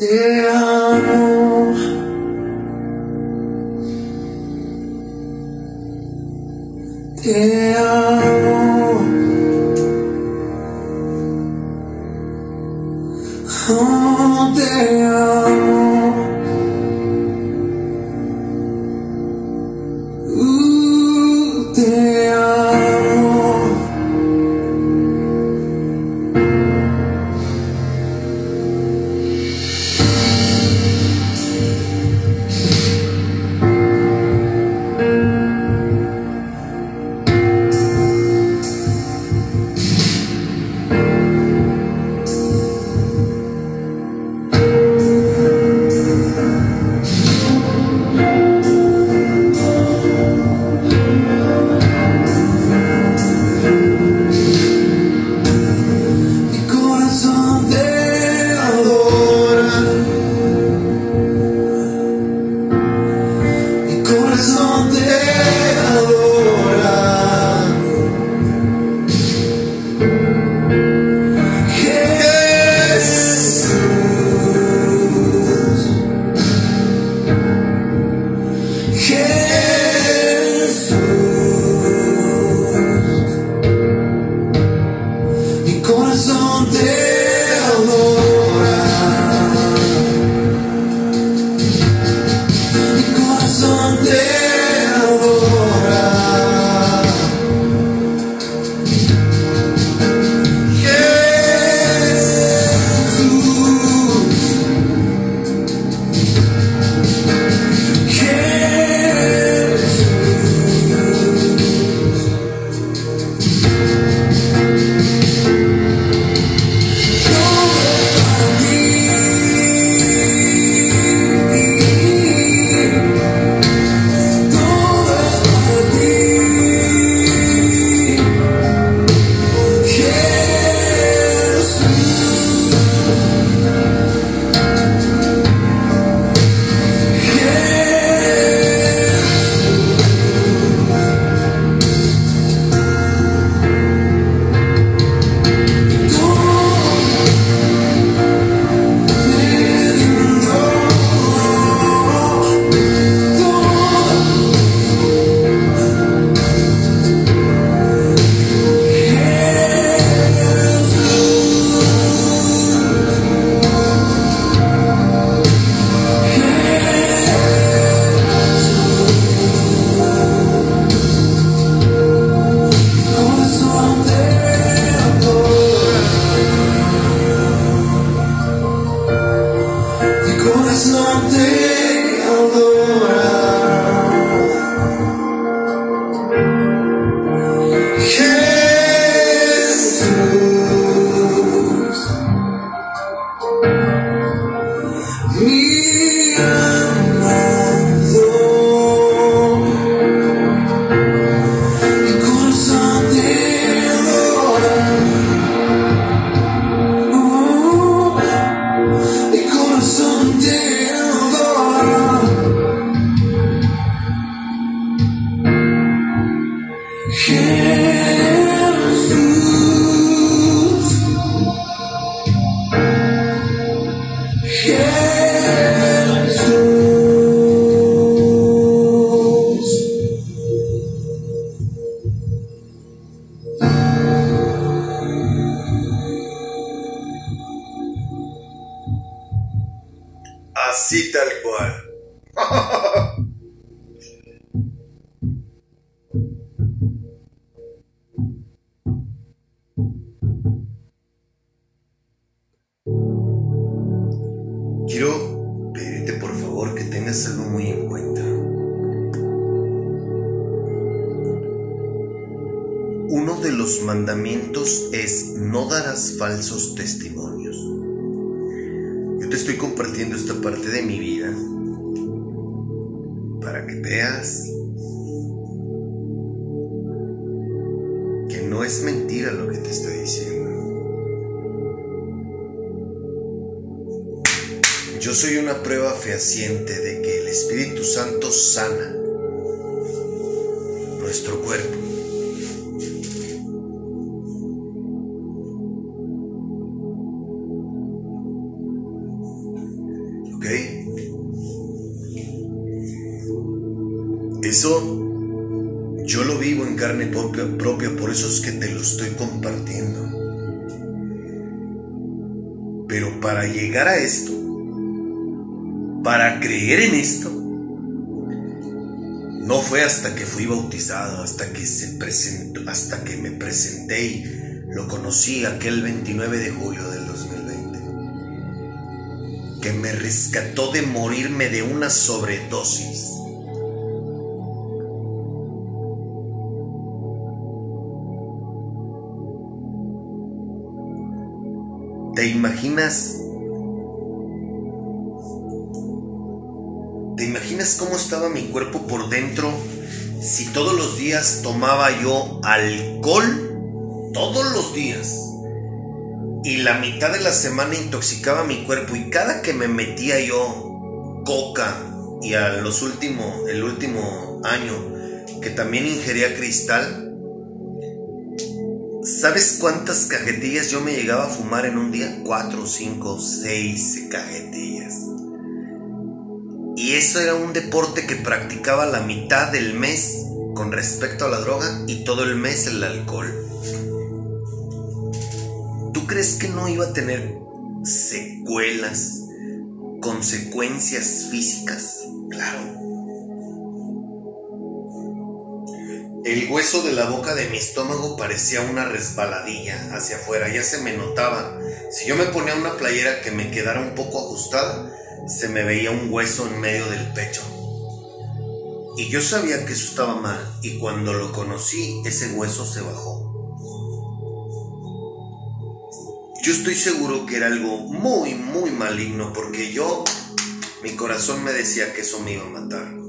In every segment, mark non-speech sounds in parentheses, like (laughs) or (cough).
Te amo. Yeah. parte de mi vida para que veas que no es mentira lo que te estoy diciendo. Yo soy una prueba fehaciente de que el Espíritu Santo sana llegar a esto, para creer en esto, no fue hasta que fui bautizado, hasta que se presentó, hasta que me presenté y lo conocí aquel 29 de julio del 2020, que me rescató de morirme de una sobredosis. ¿Te imaginas? Imaginas cómo estaba mi cuerpo por dentro si todos los días tomaba yo alcohol? Todos los días. Y la mitad de la semana intoxicaba mi cuerpo y cada que me metía yo coca y a los últimos, el último año que también ingería cristal, ¿Sabes cuántas cajetillas yo me llegaba a fumar en un día? Cuatro, cinco, seis cajetillas. Y eso era un deporte que practicaba la mitad del mes con respecto a la droga y todo el mes el alcohol. ¿Tú crees que no iba a tener secuelas, consecuencias físicas? Claro. El hueso de la boca de mi estómago parecía una resbaladilla hacia afuera, ya se me notaba. Si yo me ponía una playera que me quedara un poco ajustada, se me veía un hueso en medio del pecho. Y yo sabía que eso estaba mal, y cuando lo conocí, ese hueso se bajó. Yo estoy seguro que era algo muy, muy maligno, porque yo, mi corazón me decía que eso me iba a matar.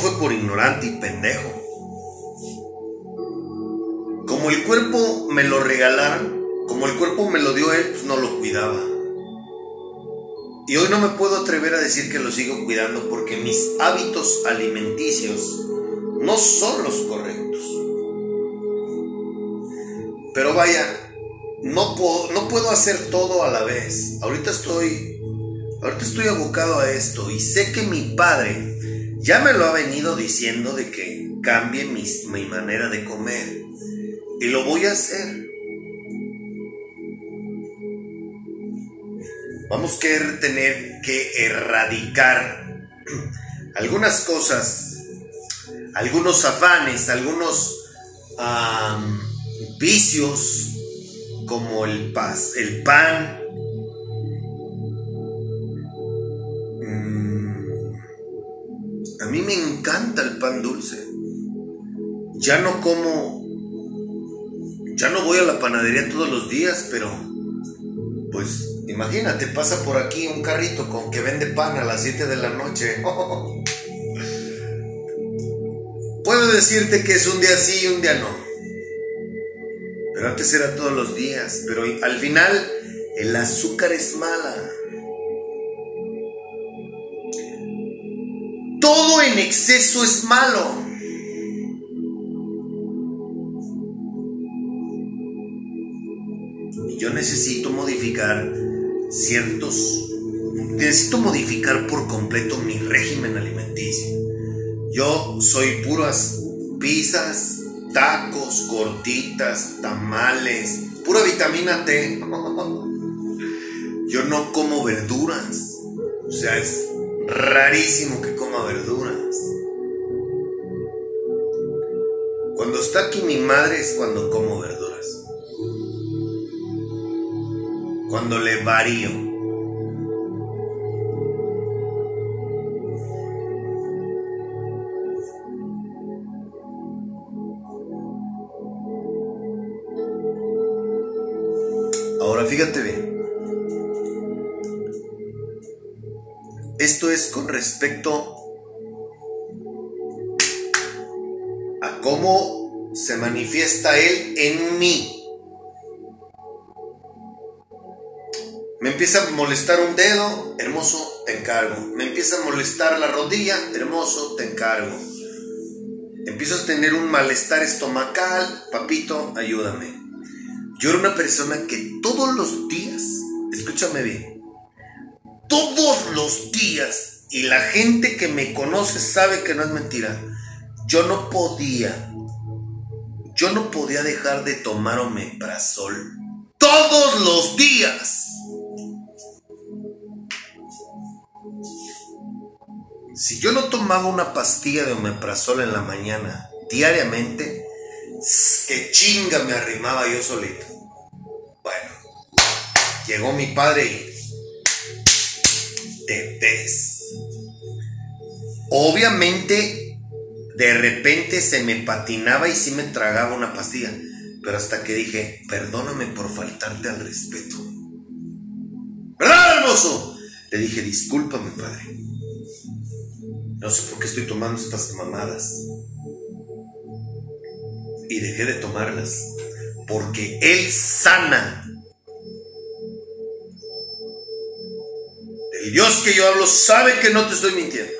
Fue por ignorante y pendejo. Como el cuerpo me lo regalaron, como el cuerpo me lo dio él, pues no lo cuidaba. Y hoy no me puedo atrever a decir que lo sigo cuidando porque mis hábitos alimenticios no son los correctos. Pero vaya, no puedo, no puedo hacer todo a la vez. Ahorita estoy, ahorita estoy abocado a esto y sé que mi padre ya me lo ha venido diciendo de que cambie mi, mi manera de comer y lo voy a hacer. Vamos a tener que erradicar (clears throat) algunas cosas, algunos afanes, algunos vicios como el, paz, el pan. Me encanta el pan dulce. Ya no como, ya no voy a la panadería todos los días, pero pues imagínate, pasa por aquí un carrito con que vende pan a las 7 de la noche. (laughs) Puedo decirte que es un día sí y un día no. Pero antes era todos los días. Pero al final el azúcar es mala. Todo en exceso es malo. Y yo necesito modificar ciertos... Necesito modificar por completo mi régimen alimenticio. Yo soy puras pizzas, tacos, gorditas, tamales, pura vitamina T. (laughs) Yo no como verduras. O sea, es rarísimo que coma verduras. Cuando está aquí mi madre es cuando como verduras. Cuando le varío. Respecto a cómo se manifiesta Él en mí. Me empieza a molestar un dedo, hermoso, te encargo. Me empieza a molestar la rodilla, hermoso, te encargo. empiezo a tener un malestar estomacal, papito, ayúdame. Yo era una persona que todos los días, escúchame bien, todos los días, y la gente que me conoce sabe que no es mentira, yo no podía, yo no podía dejar de tomar omeprazol todos los días. Si yo no tomaba una pastilla de omeprazol en la mañana diariamente, que chinga me arrimaba yo solito. Bueno, llegó mi padre y te ves. Obviamente, de repente se me patinaba y sí me tragaba una pastilla, pero hasta que dije, perdóname por faltarte al respeto. ¿Verdad, hermoso? Le dije, discúlpame, padre. No sé por qué estoy tomando estas mamadas. Y dejé de tomarlas. Porque Él sana. El Dios que yo hablo sabe que no te estoy mintiendo.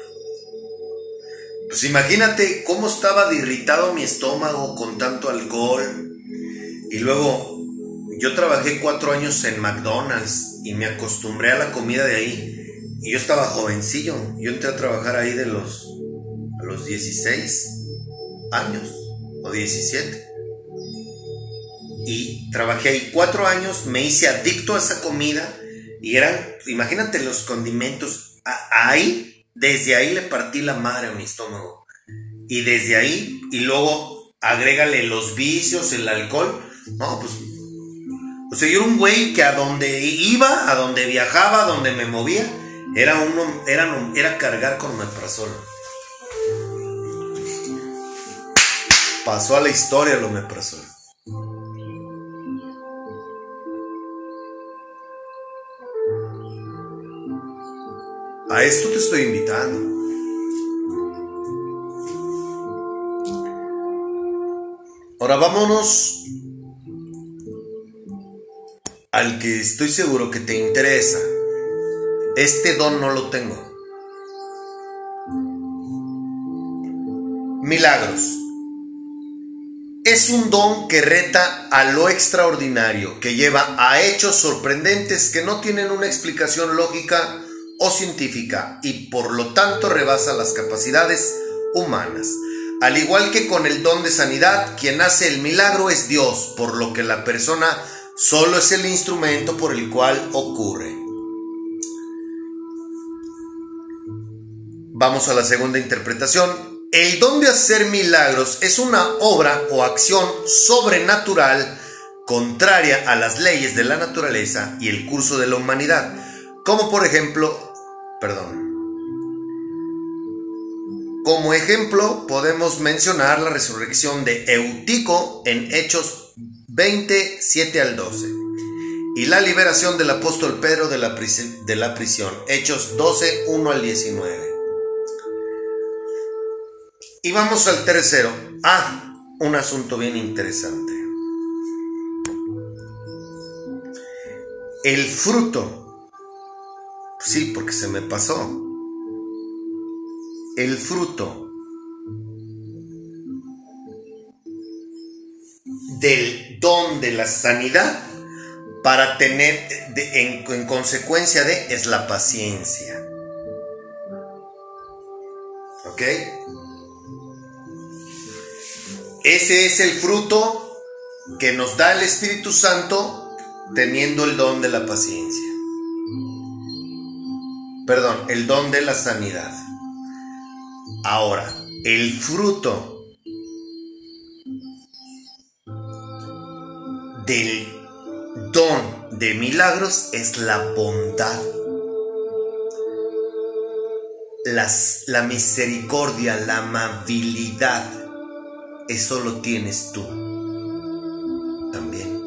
Pues imagínate cómo estaba de irritado mi estómago con tanto alcohol. Y luego yo trabajé cuatro años en McDonald's y me acostumbré a la comida de ahí. Y yo estaba jovencillo. Yo entré a trabajar ahí de los, los 16 años o 17. Y trabajé ahí cuatro años, me hice adicto a esa comida y eran, imagínate los condimentos. ahí, desde ahí le partí la madre a mi estómago. Y desde ahí, y luego agrégale los vicios, el alcohol. No, pues. O sea, yo era un güey que a donde iba, a donde viajaba, a donde me movía, era, uno, era, era cargar con omeprazol. Pasó a la historia el omeprazol. A esto te estoy invitando. Ahora vámonos al que estoy seguro que te interesa. Este don no lo tengo. Milagros. Es un don que reta a lo extraordinario, que lleva a hechos sorprendentes que no tienen una explicación lógica o científica y por lo tanto rebasa las capacidades humanas. Al igual que con el don de sanidad, quien hace el milagro es Dios, por lo que la persona solo es el instrumento por el cual ocurre. Vamos a la segunda interpretación. El don de hacer milagros es una obra o acción sobrenatural contraria a las leyes de la naturaleza y el curso de la humanidad, como por ejemplo, perdón, como ejemplo podemos mencionar la resurrección de Eutico en Hechos 27 al 12 y la liberación del apóstol Pedro de la, de la prisión, Hechos 12, 1 al 19. Y vamos al tercero. Ah, un asunto bien interesante. El fruto. Sí, porque se me pasó. El fruto del don de la sanidad para tener en, en consecuencia de es la paciencia. ¿Ok? Ese es el fruto que nos da el Espíritu Santo teniendo el don de la paciencia. Perdón, el don de la sanidad. Ahora, el fruto del don de milagros es la bondad, la misericordia, la amabilidad eso lo tienes tú. También.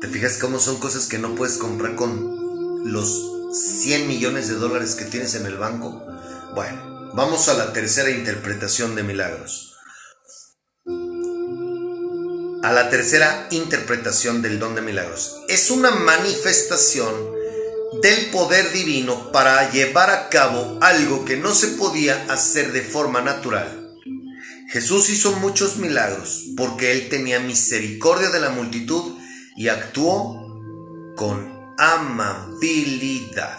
¿Te fijas cómo son cosas que no puedes comprar con los 100 millones de dólares que tienes en el banco? Bueno, vamos a la tercera interpretación de milagros. A la tercera interpretación del don de milagros. Es una manifestación del poder divino para llevar a cabo algo que no se podía hacer de forma natural Jesús hizo muchos milagros porque él tenía misericordia de la multitud y actuó con amabilidad.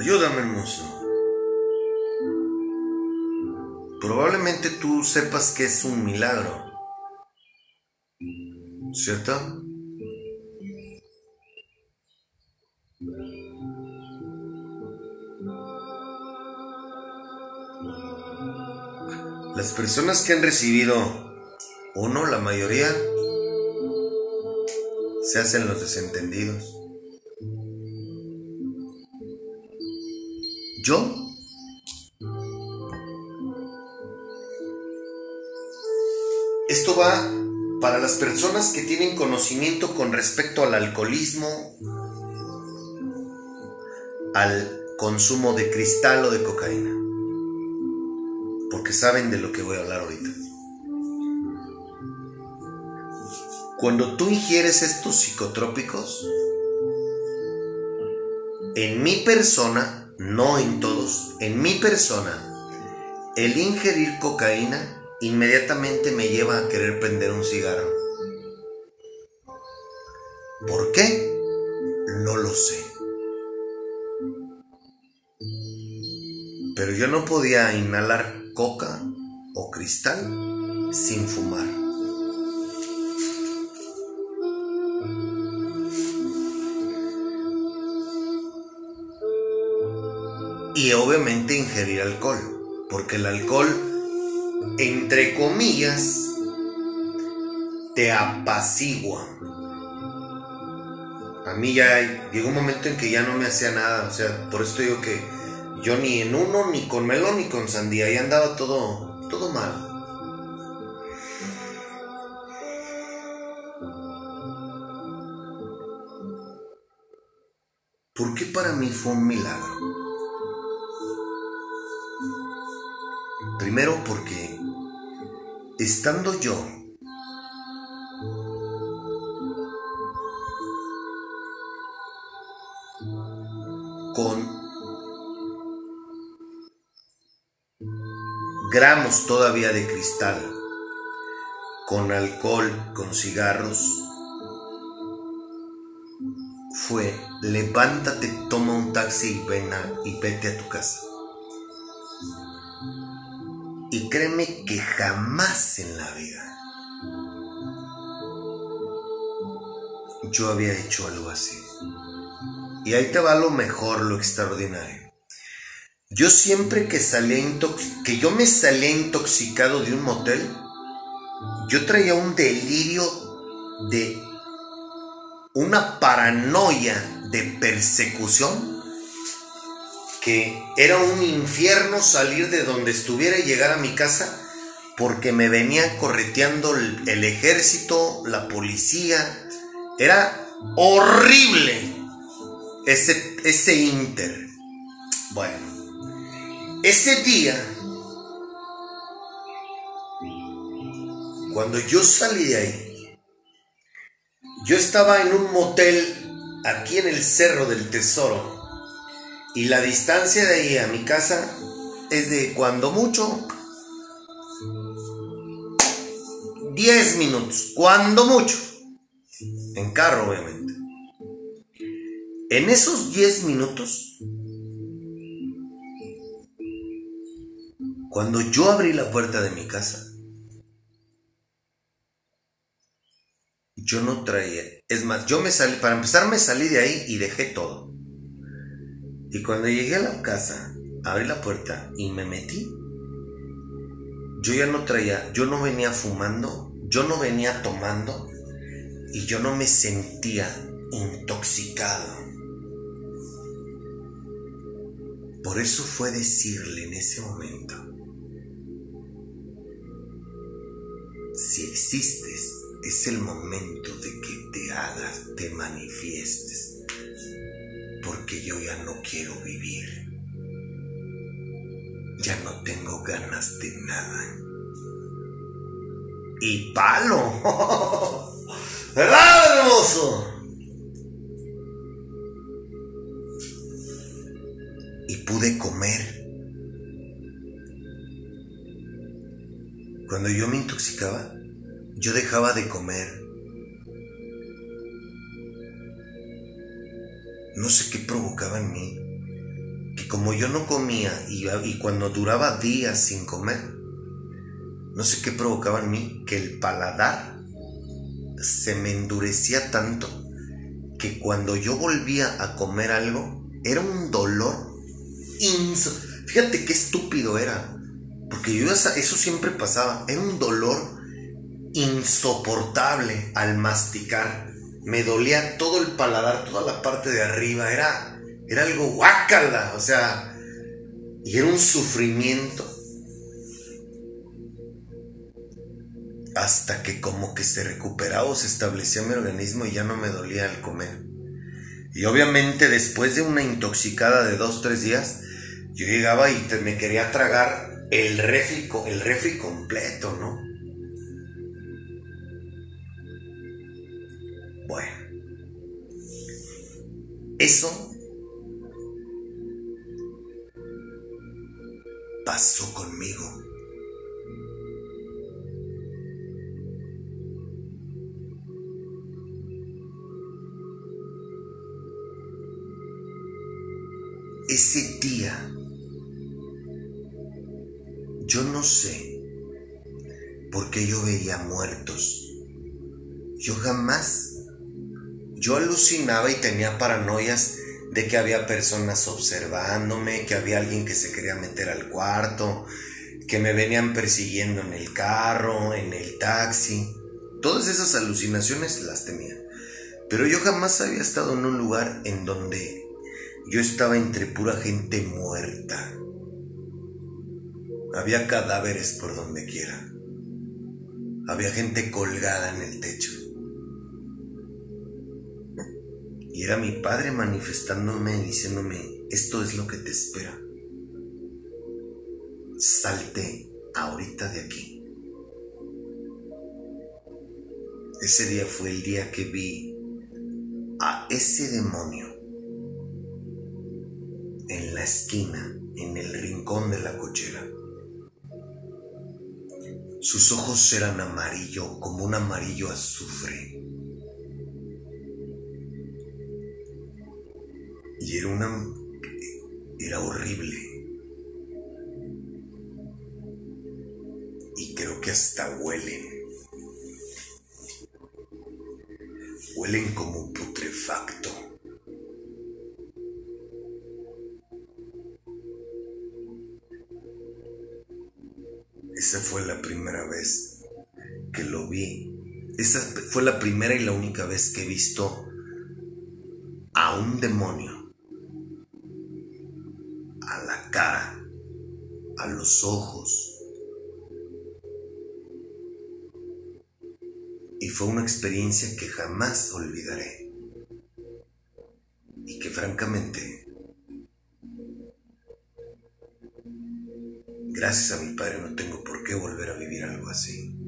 Ayúdame, hermoso. Probablemente tú sepas que es un milagro. ¿Cierto? Las personas que han recibido uno, la mayoría, se hacen los desentendidos. Yo Esto va para las personas que tienen conocimiento con respecto al alcoholismo, al consumo de cristal o de cocaína. Porque saben de lo que voy a hablar ahorita. Cuando tú ingieres estos psicotrópicos, en mi persona, no en todos, en mi persona, el ingerir cocaína inmediatamente me lleva a querer prender un cigarro. ¿Por qué? No lo sé. Pero yo no podía inhalar coca o cristal sin fumar. Y obviamente ingerir alcohol, porque el alcohol entre comillas, te apacigua. A mí ya llegó un momento en que ya no me hacía nada, o sea, por esto digo que yo ni en uno, ni con melón, ni con sandía, y andaba todo, todo mal. ¿Por qué para mí fue un milagro? Primero porque estando yo gramos todavía de cristal, con alcohol, con cigarros, fue levántate, toma un taxi y ven y vete a tu casa. Y créeme que jamás en la vida yo había hecho algo así. Y ahí te va lo mejor, lo extraordinario. Yo siempre que salía que yo me salía intoxicado de un motel, yo traía un delirio de una paranoia de persecución que era un infierno salir de donde estuviera y llegar a mi casa porque me venía correteando el, el ejército, la policía. Era horrible ese, ese inter. Bueno, ese día, cuando yo salí de ahí, yo estaba en un motel aquí en el Cerro del Tesoro y la distancia de ahí a mi casa es de cuando mucho 10 minutos, cuando mucho. En carro, obviamente. En esos 10 minutos, cuando yo abrí la puerta de mi casa, yo no traía. Es más, yo me salí, para empezar me salí de ahí y dejé todo. Y cuando llegué a la casa, abrí la puerta y me metí. Yo ya no traía, yo no venía fumando, yo no venía tomando y yo no me sentía intoxicado. Por eso fue decirle en ese momento, si existes, es el momento de que te hagas, te manifiestes porque yo ya no quiero vivir. Ya no tengo ganas de nada. Y palo. (laughs) ¿Verdad, hermoso? Y pude comer. Cuando yo me intoxicaba, yo dejaba de comer. No sé qué provocaba en mí. Que como yo no comía y, cuando duraba días sin comer, no sé qué provocaba en mí que el paladar se me endurecía tanto que cuando yo volvía a comer algo era un dolor fíjate qué estúpido era porque yo eso siempre pasaba. Era un dolor insoportable al masticar. Me dolía todo el paladar toda la parte de arriba. Era era algo guácala o sea y era un sufrimiento. Hasta que como que se recuperaba o se establecía mi organismo y ya no me dolía el comer. Y obviamente después de una intoxicada de dos, tres días, yo llegaba y me quería tragar el refri, el refri completo, ¿no? Bueno. Eso pasó conmigo. ese día, yo no sé por qué yo veía muertos. Yo jamás, yo alucinaba y tenía paranoias de que había personas observándome, que había alguien que se quería meter al cuarto, que me venían persiguiendo en el carro, en el taxi. Todas esas alucinaciones las tenía. Pero yo jamás había estado en un lugar en donde yo estaba entre pura gente muerta. Había cadáveres por donde quiera. Había gente colgada en el techo. Y era mi padre manifestándome, diciéndome, esto es lo que te espera. Salte ahorita de aquí. Ese día fue el día que vi a ese demonio en la esquina, en el rincón de la cochera. Sus ojos eran amarillo, como un amarillo azufre. Y era una... era horrible. Y creo que hasta huelen. Huelen como fue la primera y la única vez que he visto a un demonio. A la cara, a los ojos. Y fue una experiencia que jamás olvidaré. Y que francamente, gracias a mi padre no tengo por qué volver a vivir algo así.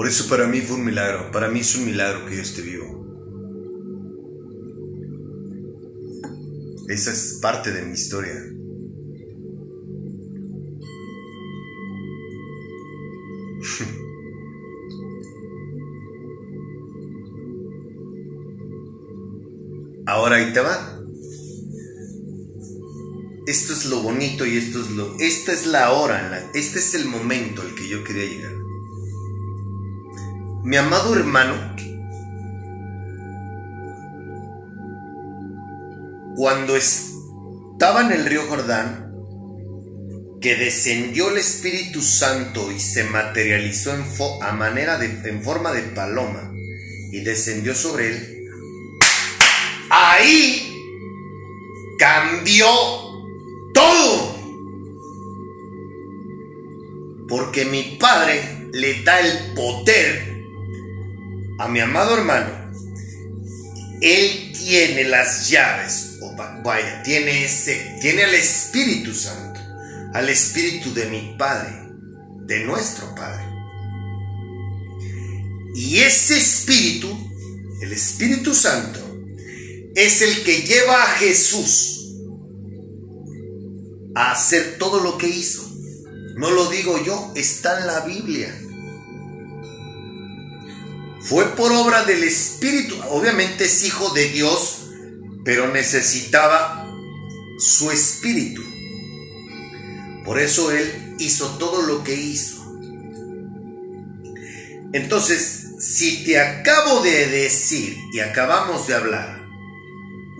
Por eso para mí fue un milagro. Para mí es un milagro que yo esté vivo. Esa es parte de mi historia. (laughs) Ahora ahí te va. Esto es lo bonito y esto es lo. Esta es la hora, este es el momento al que yo quería llegar. Mi amado hermano, cuando estaba en el río Jordán, que descendió el Espíritu Santo y se materializó en, a manera de, en forma de paloma y descendió sobre él, ahí cambió todo. Porque mi padre le da el poder a mi amado hermano. Él tiene las llaves, o va- vaya, tiene ese, tiene Espíritu Santo, al Espíritu de mi Padre, de nuestro Padre. Y ese Espíritu, el Espíritu Santo, es el que lleva a Jesús a hacer todo lo que hizo. No lo digo yo, está en la Biblia. Fue por obra del Espíritu. Obviamente es hijo de Dios, pero necesitaba su Espíritu. Por eso Él hizo todo lo que hizo. Entonces, si te acabo de decir y acabamos de hablar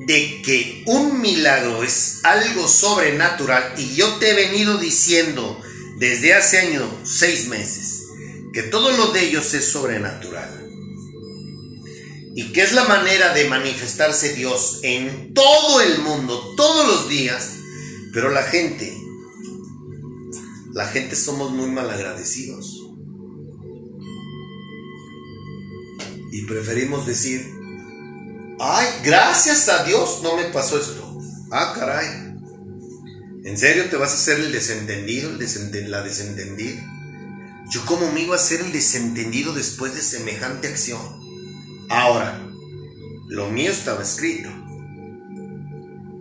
de que un milagro es algo sobrenatural y yo te he venido diciendo desde hace años, seis meses, que todo lo de ellos es sobrenatural y que es la manera de manifestarse Dios en todo el mundo, todos los días, pero la gente, la gente somos muy malagradecidos. Y preferimos decir, ay, gracias a Dios no me pasó esto. Ah, caray. ¿En serio te vas a hacer el desentendido, la desentendida? Yo como me iba a hacer el desentendido después de semejante acción. Ahora, lo mío estaba escrito.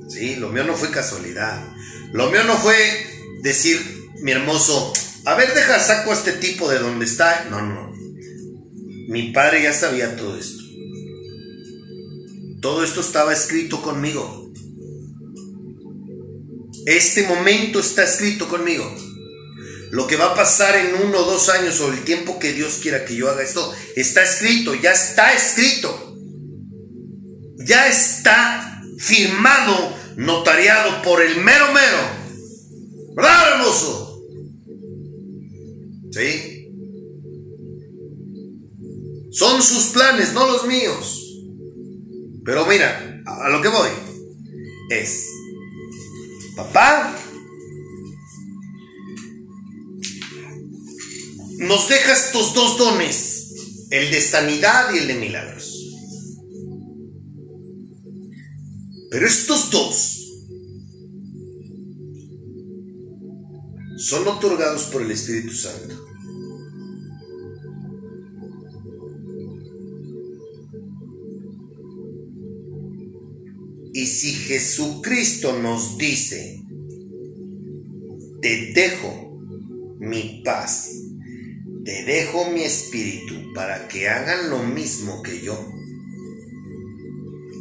Sí, lo mío no fue casualidad. Lo mío no fue decir, mi hermoso, a ver, deja, saco a este tipo de donde está. No, no. Mi padre ya sabía todo esto. Todo esto estaba escrito conmigo. Este momento está escrito conmigo. Lo que va a pasar en uno o dos años o el tiempo que Dios quiera que yo haga esto, está escrito, ya está escrito. Ya está firmado, notariado por el mero mero. ¿Verdad, hermoso? ¿Sí? Son sus planes, no los míos. Pero mira, a lo que voy es, papá, nos deja estos dos dones, el de sanidad y el de milagros. Pero estos dos son otorgados por el Espíritu Santo. Y si Jesucristo nos dice, te dejo mi paz, te dejo mi espíritu para que hagan lo mismo que yo,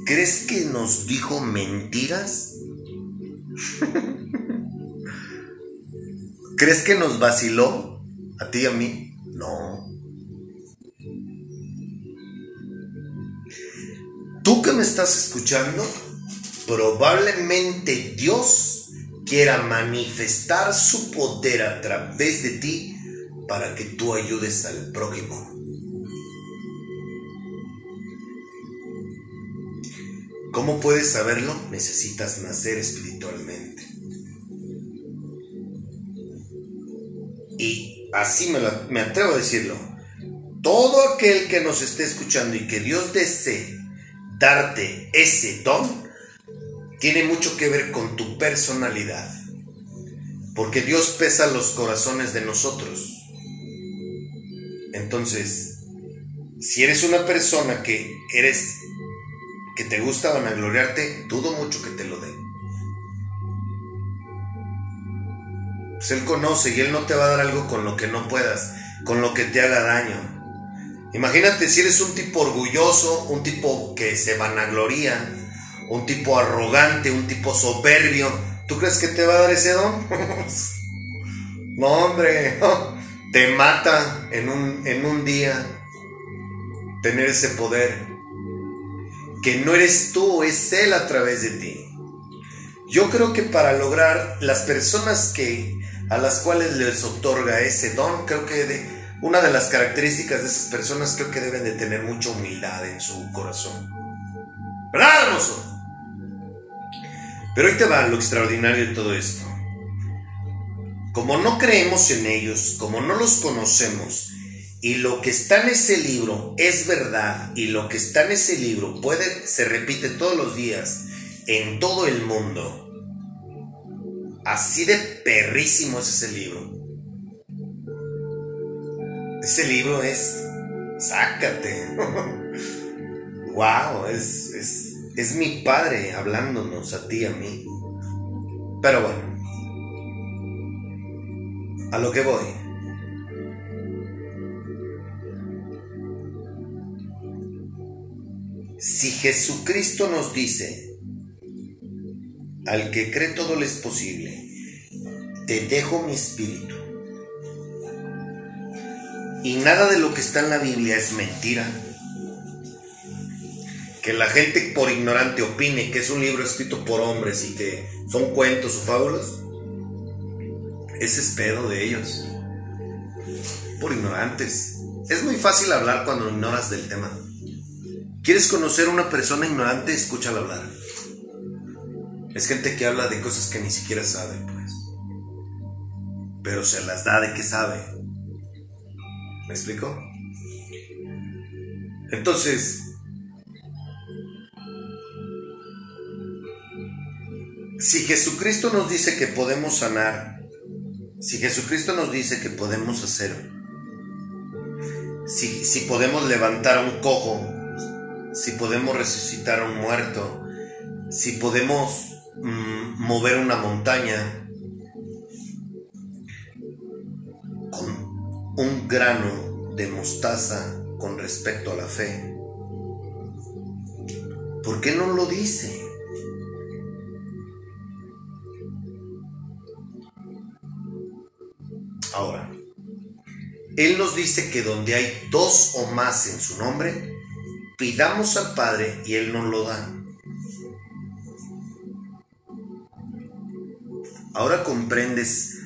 ¿crees que nos dijo mentiras? (laughs) ¿Crees que nos vaciló a ti y a mí? No. Tú que me estás escuchando, probablemente Dios quiera manifestar su poder a través de ti para que tú ayudes al prójimo. ¿Cómo puedes saberlo? Necesitas nacer espiritualmente. Y así me, atrevo a decirlo. Todo aquel que nos esté escuchando y que Dios desee darte ese don, tiene mucho que ver con tu personalidad. Porque Dios pesa los corazones de nosotros. Entonces, si eres una persona que eres que te gusta vanagloriarte, dudo mucho que te lo dé. Pues él conoce y él no te va a dar algo con lo que no puedas, con lo que te haga daño. Imagínate si eres un tipo orgulloso, un tipo que se vanagloria, un tipo arrogante, un tipo soberbio. ¿Tú crees que te va a dar ese don? (laughs) no, hombre, te mata en un, en un día tener ese poder. Que no eres tú, es Él a través de ti. Yo creo que para lograr las personas que a las cuales les otorga ese don, creo que de, una de las características de esas personas creo que deben de tener mucha humildad en su corazón. ¿Verdad, hermoso? Pero ahí te va lo extraordinario de todo esto. Como no creemos en ellos, como no los conocemos, y lo que está en ese libro es verdad, y lo que está en ese libro puede, se repite todos los días en todo el mundo. Así de perrísimo es ese libro. Ese libro es. Sácate. (laughs) wow, es, es, es mi padre hablándonos a ti y a mí. Pero bueno. A lo que voy. Si Jesucristo nos dice, al que cree todo le es posible, te dejo mi espíritu y nada de lo que está en la Biblia es mentira. Que la gente por ignorante opine que es un libro escrito por hombres y que son cuentos o fábulas, ese es pedo de ellos. Por ignorantes. Es muy fácil hablar cuando ignoras del tema. ¿Quieres conocer a una persona ignorante? Escúchala hablar. Es gente que habla de cosas que ni siquiera sabe, pues. Pero se las da de que sabe. ¿Me explico? Entonces, si Jesucristo nos dice que podemos sanar, si Jesucristo nos dice que podemos hacer, si, si podemos levantar a un cojo, si podemos resucitar a un muerto, si podemos mm, mover una montaña, un grano de mostaza con respecto a la fe? ¿Por qué no lo dice? Ahora, Él nos dice que donde hay dos o más en su nombre, pidamos al Padre y Él nos lo da. Ahora comprendes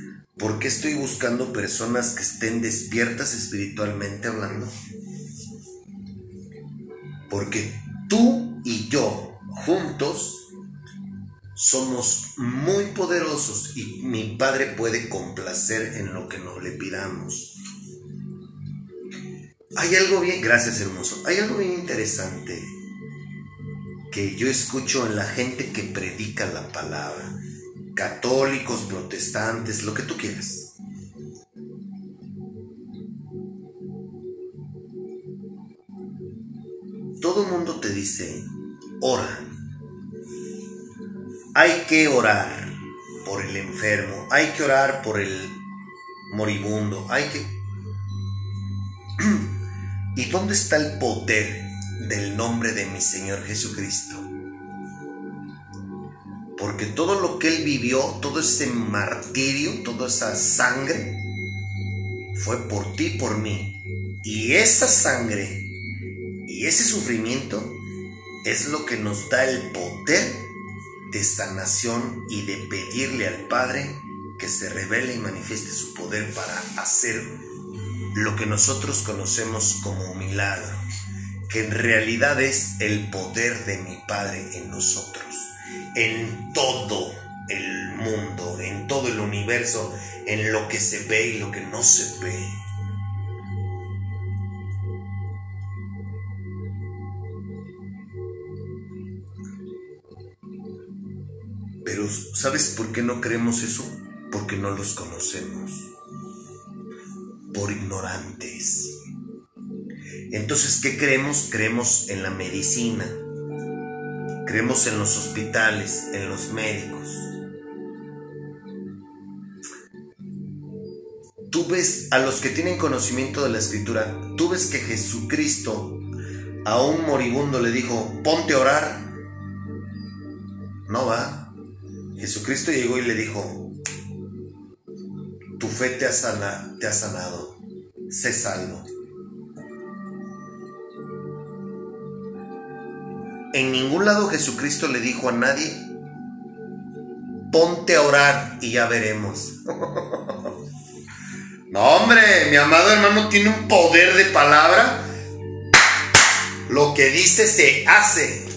¿Por qué estoy buscando personas que estén despiertas espiritualmente hablando? Porque tú y yo juntos somos muy poderosos y mi Padre puede complacer en lo que nos le pidamos. Hay algo bien, gracias hermoso, hay algo bien interesante que yo escucho en la gente que predica la palabra católicos, protestantes, lo que tú quieras. Todo mundo te dice, ora. Hay que orar por el enfermo, hay que orar por el moribundo, hay que... (clears throat) ¿Y dónde está el poder del nombre de mi Señor Jesucristo? Porque todo lo que él vivió, todo ese martirio, toda esa sangre, fue por ti, por mí. Y esa sangre y ese sufrimiento es lo que nos da el poder de sanación y de pedirle al Padre que se revele y manifieste su poder para hacer lo que nosotros conocemos como milagro, que en realidad es el poder de mi Padre en nosotros en todo el mundo, en todo el universo, en lo que se ve y lo que no se ve. Pero ¿sabes por qué no creemos eso? Porque no los conocemos. Por ignorantes. Entonces, ¿qué creemos? Creemos en la medicina. Creemos en los hospitales, en los médicos. Tú ves a los que tienen conocimiento de la escritura, tú ves que Jesucristo a un moribundo le dijo, ponte a orar. No va. Jesucristo llegó y le dijo, tu fe te ha, te ha sanado, sé salvo. En ningún lado Jesucristo le dijo a nadie, ponte a orar y ya veremos. (laughs) no, hombre, mi amado hermano tiene un poder de palabra. Lo que dice se hace.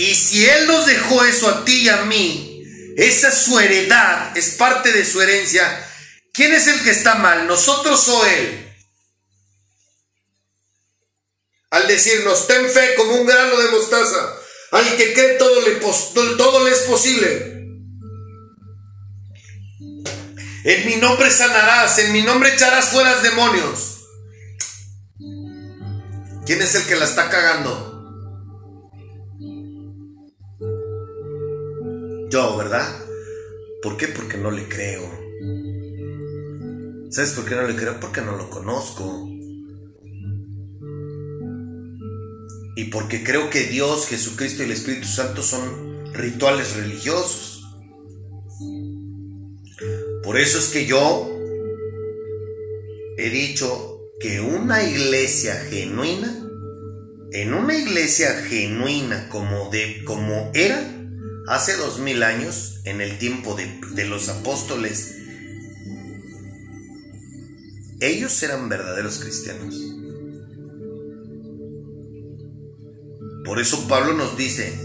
Y si Él nos dejó eso a ti y a mí, esa es su heredad, es parte de su herencia. ¿Quién es el que está mal, nosotros o Él? Al decirnos, ten fe como un grano de mostaza, al que cree todo le, todo le es posible. En mi nombre sanarás, en mi nombre echarás fuera demonios. ¿Quién es el que la está cagando? Yo, ¿verdad? ¿Por qué? Porque no le creo. ¿Sabes por qué no le creo? Porque no lo conozco. Y porque creo que Dios, Jesucristo y el Espíritu Santo son rituales religiosos. Por eso es que yo he dicho que una iglesia genuina, en una iglesia genuina como, de, como era hace dos mil años, en el tiempo de, los apóstoles, ellos eran verdaderos cristianos. Por eso Pablo nos dice,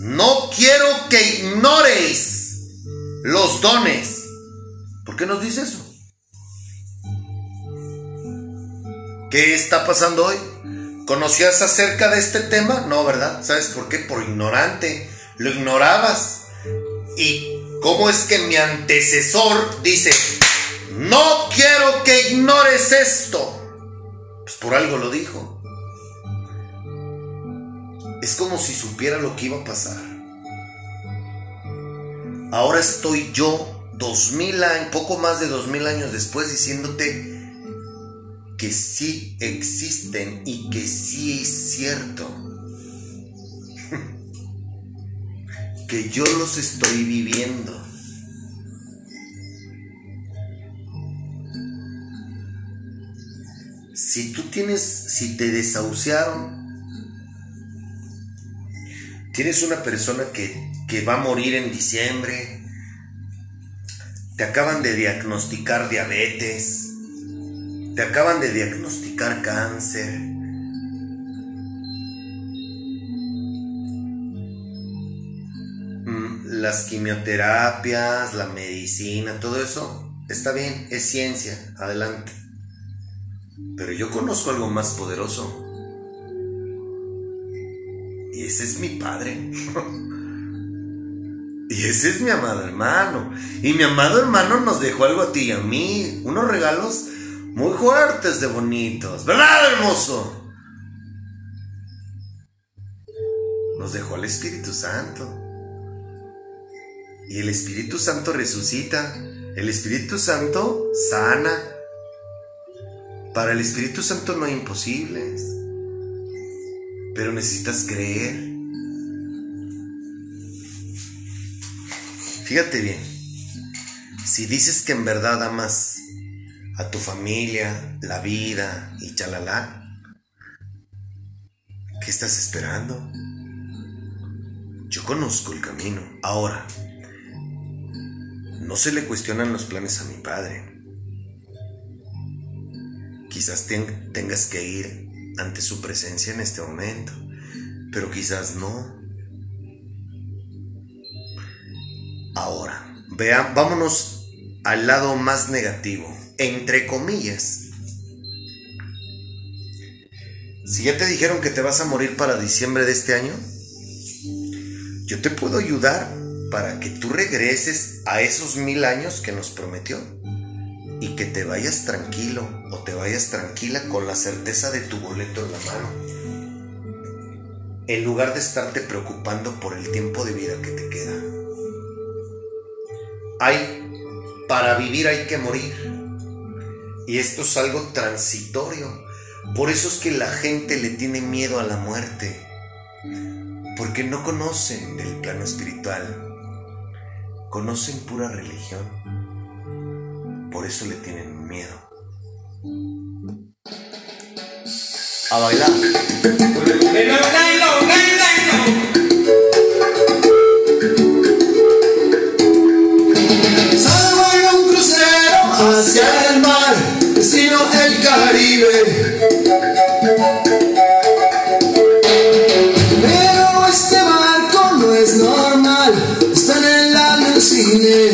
no quiero que ignoréis los dones. ¿Por qué nos dice eso? ¿Qué está pasando hoy? ¿Conocías acerca de este tema? No, ¿verdad? ¿Sabes por qué? Por ignorante. Lo ignorabas. ¿Y cómo es que mi antecesor dice, no quiero que ignores esto? Pues por algo lo dijo. Es como si supiera lo que iba a pasar. Ahora estoy yo, dos mil poco más de dos mil años después, diciéndote que sí existen y que sí es cierto. (laughs) que yo los estoy viviendo. Si tú tienes, si te desahuciaron, tienes una persona que, que va a morir en diciembre, te acaban de diagnosticar diabetes, te acaban de diagnosticar cáncer. Mm, Las quimioterapias, la medicina, todo eso está bien, es ciencia, adelante. Pero yo conozco algo más poderoso. Y ese es mi padre. (laughs) y ese es mi amado hermano. Y mi amado hermano nos dejó algo a ti y a mí. Unos regalos muy fuertes de bonitos. ¿Verdad, hermoso? Nos dejó el Espíritu Santo. Y el Espíritu Santo resucita. El Espíritu Santo sana. Para el Espíritu Santo no hay imposibles. Pero necesitas creer. Fíjate bien. Si dices que en verdad amas a tu familia, la vida y chalala, ¿qué estás esperando? Yo conozco el camino. Ahora, no se le cuestionan los planes a mi padre. Quizás ten- tengas que ir ante su presencia en este momento, pero quizás no. Ahora, vea, vámonos al lado más negativo, entre comillas. Si ya te dijeron que te vas a morir para diciembre de este año, yo te puedo ayudar para que tú regreses a esos mil años que nos prometió y que te vayas tranquilo o te vayas tranquila con la certeza de tu boleto en la mano. En lugar de estarte preocupando por el tiempo de vida que te queda. Hay, para vivir hay que morir. Y esto es algo transitorio. Por eso es que la gente le tiene miedo a la muerte. Porque no conocen del plano espiritual. Conocen pura religión. Por eso le tienen miedo. A bailar. Salgo en un crucero hacia el mar, el Caribe. Pero este barco no es normal, está en el alucine.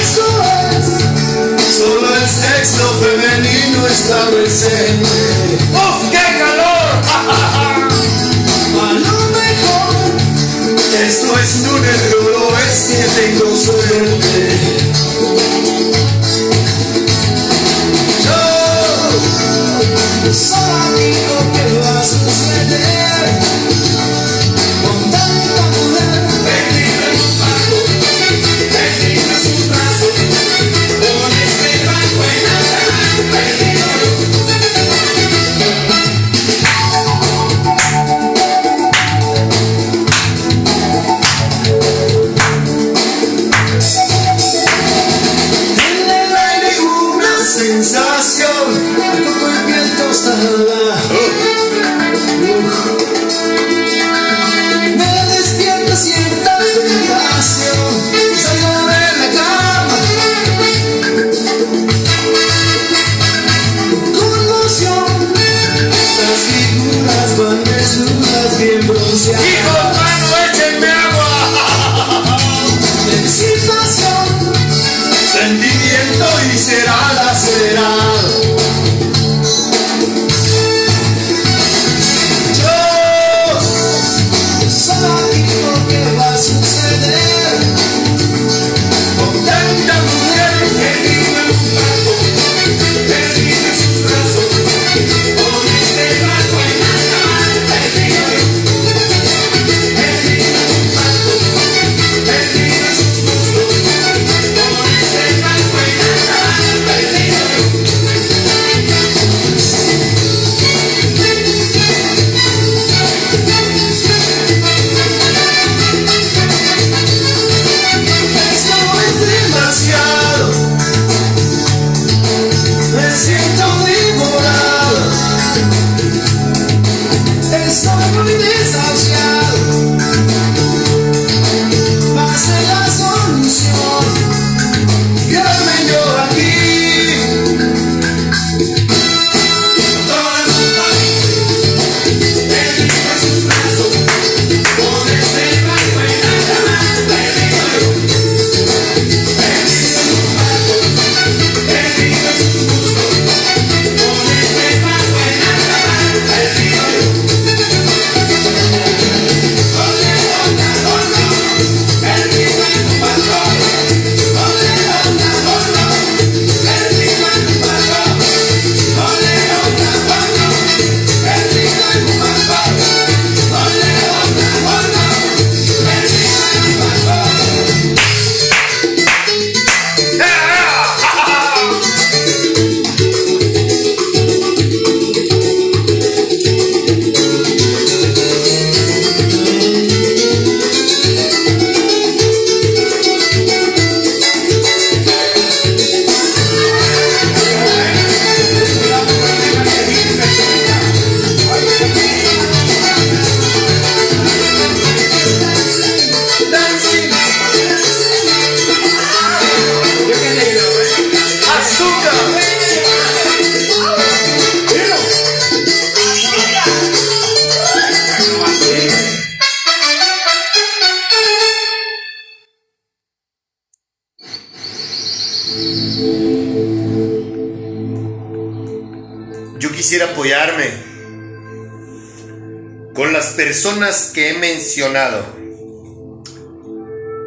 Eso es, solo el sexo femenino está presente. ¡Uf, qué calor! (laughs) A lo mejor esto es un error es que tengo suerte. Yo solo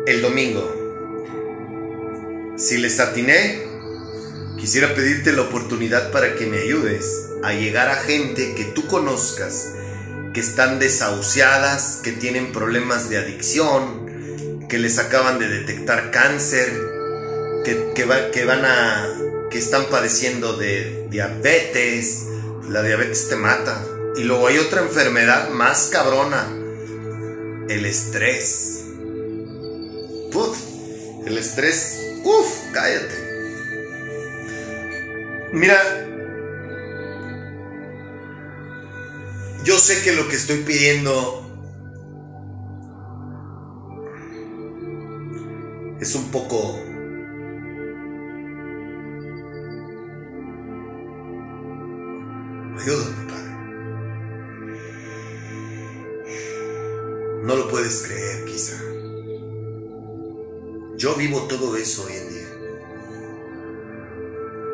el domingo. Si les atiné, quisiera pedirte la oportunidad para que me ayudes a llegar a gente que tú conozcas, que están desahuciadas, que tienen problemas de adicción, que les acaban de detectar cáncer, que, que van a. que están padeciendo de diabetes. La diabetes te mata. Y luego hay otra enfermedad más cabrona. Estrés. Puf, el estrés. Uf, cállate. Mira, yo sé que lo que estoy pidiendo es un poco... Ayúdame, puedes creer, quizá. Yo vivo todo eso hoy en día.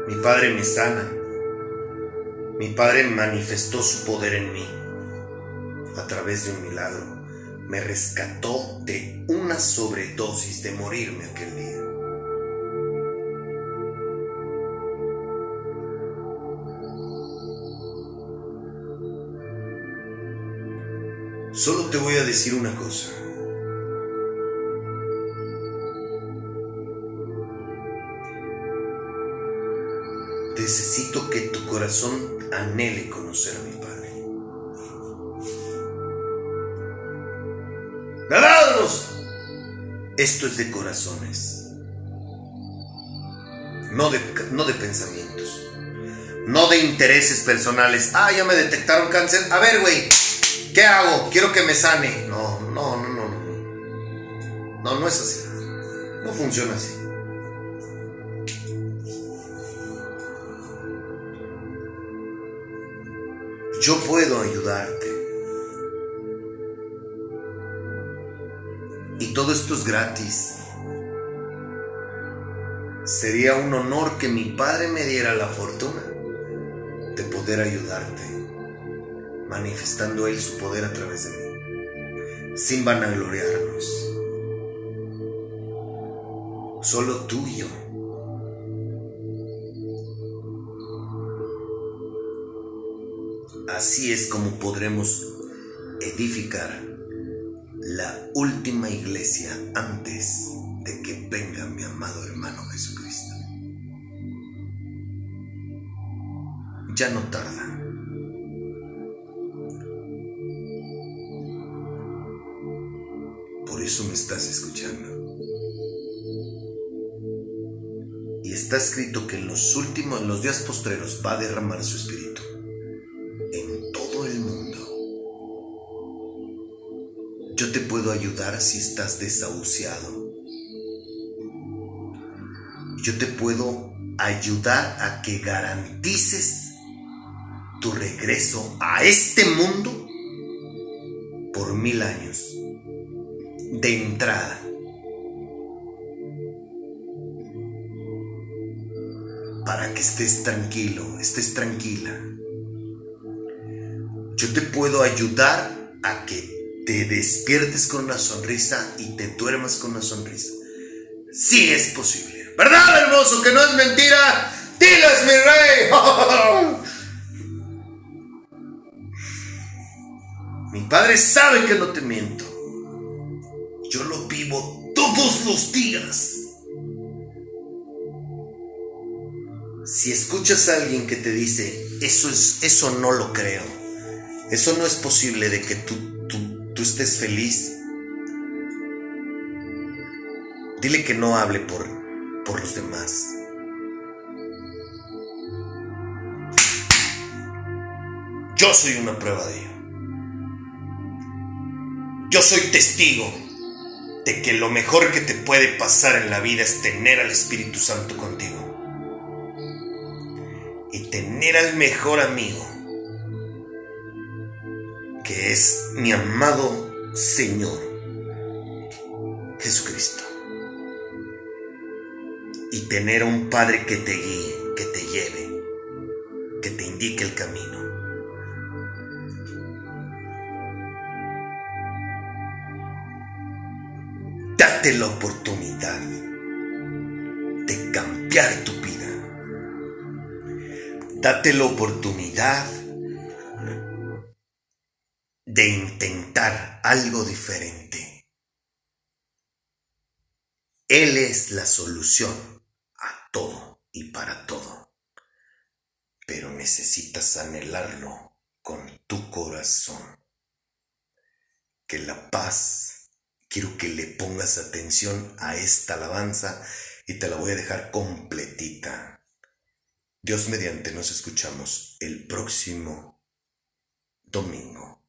Mi Padre me sana. Mi Padre manifestó su poder en mí a través de un milagro. Me rescató de una sobredosis de morirme aquel día. Decir una cosa. Necesito que tu corazón anhele conocer a mi Padre. ¡Dados! Esto es de corazones. No de, no de pensamientos. No de intereses personales. Ah, ya me detectaron cáncer. A ver, güey. ¿Qué hago? Quiero que me sane. No, no, no, no, no. No, no es así. No funciona así. Yo puedo ayudarte. Y todo esto es gratis. Sería un honor que mi padre me diera la fortuna de poder ayudarte, manifestando él su poder a través de mí, sin vanagloriarnos. Solo tú y yo. Así es como podremos edificar la última iglesia antes de que venga mi amado hermano Jesucristo. Ya no tarda. Está escrito que en los últimos, en los días postreros, va a derramar su espíritu en todo el mundo. Yo te puedo ayudar si estás desahuciado. Yo te puedo ayudar a que garantices tu regreso a este mundo por mil años de entrada. Para que estés tranquilo, estés tranquila. Yo te puedo ayudar a que te despiertes con una sonrisa y te duermas con una sonrisa. Sí es posible. ¿Verdad, hermoso? Que no es mentira. Diles, mi rey. (laughs) Mi padre sabe que no te miento. Yo lo vivo todos los días. Si escuchas a alguien que te dice, eso, es, eso no lo creo, eso no es posible de que tú, tú, tú estés feliz, dile que no hable por, por los demás. Yo soy una prueba de ello. Yo soy testigo de que lo mejor que te puede pasar en la vida es tener al Espíritu Santo contigo era el mejor amigo, que es mi amado Señor Jesucristo. Y tener a un Padre que te guíe, que te lleve, que te indique el camino. Date la oportunidad de cambiar tu Date la oportunidad de intentar algo diferente. Él es la solución a todo y para todo. Pero necesitas anhelarlo con tu corazón. Que la paz, quiero que le pongas atención a esta alabanza y te la voy a dejar completita Dios mediante nos escuchamos el próximo domingo.